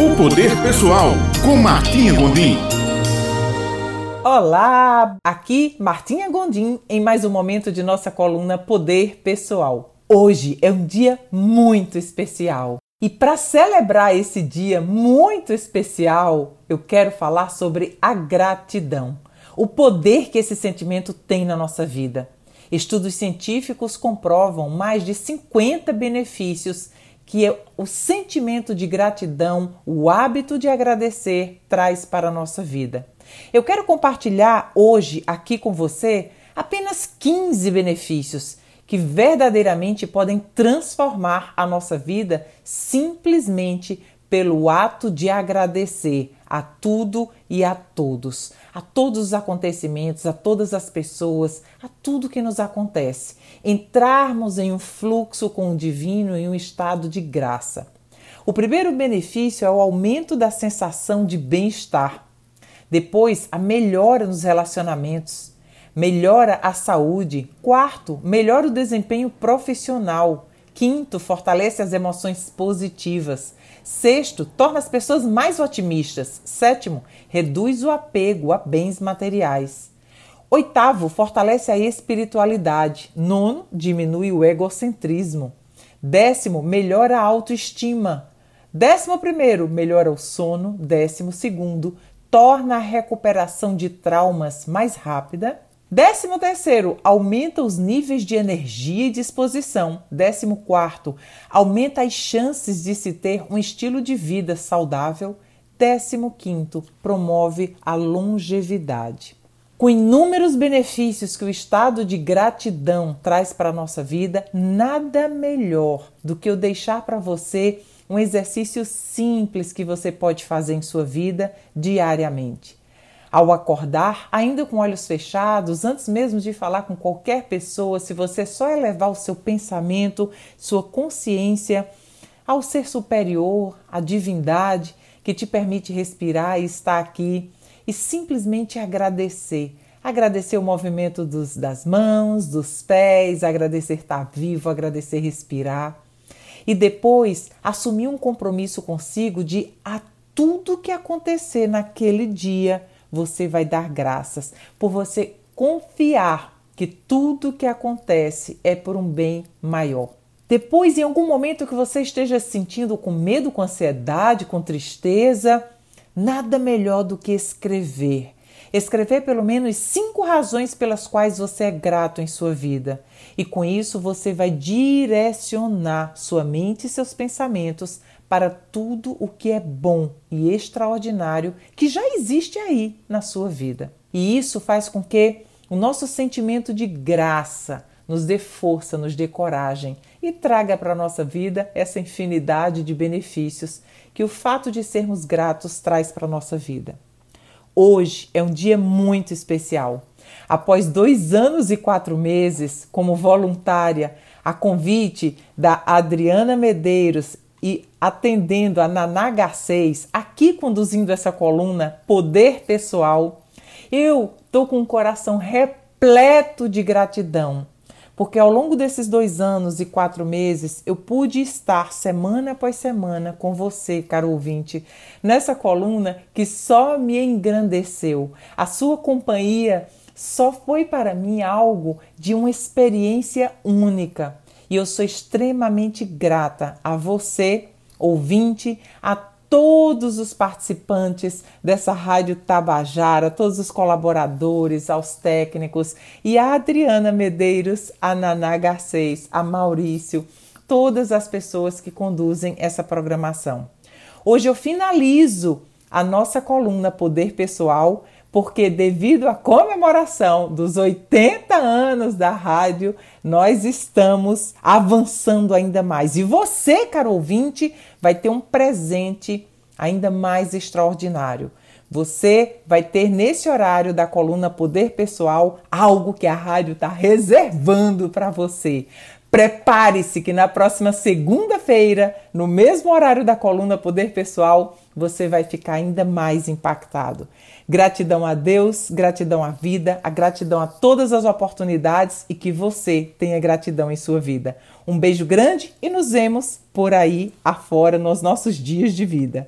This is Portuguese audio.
O Poder Pessoal, com Martinha Gondim. Olá, aqui Martinha Gondim em mais um momento de nossa coluna Poder Pessoal. Hoje é um dia muito especial. E para celebrar esse dia muito especial, eu quero falar sobre a gratidão, o poder que esse sentimento tem na nossa vida. Estudos científicos comprovam mais de 50 benefícios que é o sentimento de gratidão, o hábito de agradecer traz para a nossa vida. Eu quero compartilhar hoje aqui com você apenas 15 benefícios que verdadeiramente podem transformar a nossa vida simplesmente pelo ato de agradecer a tudo e a todos, a todos os acontecimentos, a todas as pessoas, a tudo que nos acontece. Entrarmos em um fluxo com o divino em um estado de graça. O primeiro benefício é o aumento da sensação de bem-estar. Depois, a melhora nos relacionamentos, melhora a saúde. Quarto, melhora o desempenho profissional. Quinto, fortalece as emoções positivas. Sexto, torna as pessoas mais otimistas. Sétimo, reduz o apego a bens materiais. Oitavo, fortalece a espiritualidade. Nono, diminui o egocentrismo. Décimo, melhora a autoestima. Décimo primeiro, melhora o sono. Décimo segundo, torna a recuperação de traumas mais rápida. Décimo terceiro, aumenta os níveis de energia e disposição. Décimo quarto, aumenta as chances de se ter um estilo de vida saudável. Décimo quinto, promove a longevidade. Com inúmeros benefícios que o estado de gratidão traz para a nossa vida, nada melhor do que eu deixar para você um exercício simples que você pode fazer em sua vida diariamente. Ao acordar, ainda com olhos fechados, antes mesmo de falar com qualquer pessoa, se você só elevar o seu pensamento, sua consciência ao ser superior, à divindade que te permite respirar e estar aqui e simplesmente agradecer. Agradecer o movimento dos, das mãos, dos pés, agradecer estar vivo, agradecer respirar. E depois assumir um compromisso consigo de a tudo que acontecer naquele dia você vai dar graças, por você confiar que tudo que acontece é por um bem maior. Depois, em algum momento que você esteja se sentindo com medo, com ansiedade, com tristeza, nada melhor do que escrever. Escrever pelo menos cinco razões pelas quais você é grato em sua vida. E com isso você vai direcionar sua mente e seus pensamentos para tudo o que é bom e extraordinário que já existe aí na sua vida. E isso faz com que o nosso sentimento de graça nos dê força, nos dê coragem e traga para a nossa vida essa infinidade de benefícios que o fato de sermos gratos traz para a nossa vida. Hoje é um dia muito especial. Após dois anos e quatro meses como voluntária, a convite da Adriana Medeiros e atendendo a Naná Garcês, aqui conduzindo essa coluna Poder Pessoal, eu estou com um coração repleto de gratidão, porque ao longo desses dois anos e quatro meses eu pude estar semana após semana com você, caro ouvinte, nessa coluna que só me engrandeceu. A sua companhia só foi para mim algo de uma experiência única e eu sou extremamente grata a você, ouvinte, a todos os participantes dessa Rádio Tabajara, todos os colaboradores, aos técnicos e a Adriana Medeiros, a Naná Garcês, a Maurício, todas as pessoas que conduzem essa programação. Hoje eu finalizo a nossa coluna Poder Pessoal porque devido à comemoração dos 80 anos da rádio, nós estamos avançando ainda mais. E você, caro ouvinte, vai ter um presente ainda mais extraordinário. Você vai ter nesse horário da coluna Poder Pessoal algo que a rádio está reservando para você. Prepare-se que na próxima segunda-feira, no mesmo horário da coluna Poder Pessoal, você vai ficar ainda mais impactado. Gratidão a Deus, gratidão à vida, a gratidão a todas as oportunidades e que você tenha gratidão em sua vida. Um beijo grande e nos vemos por aí afora nos nossos dias de vida.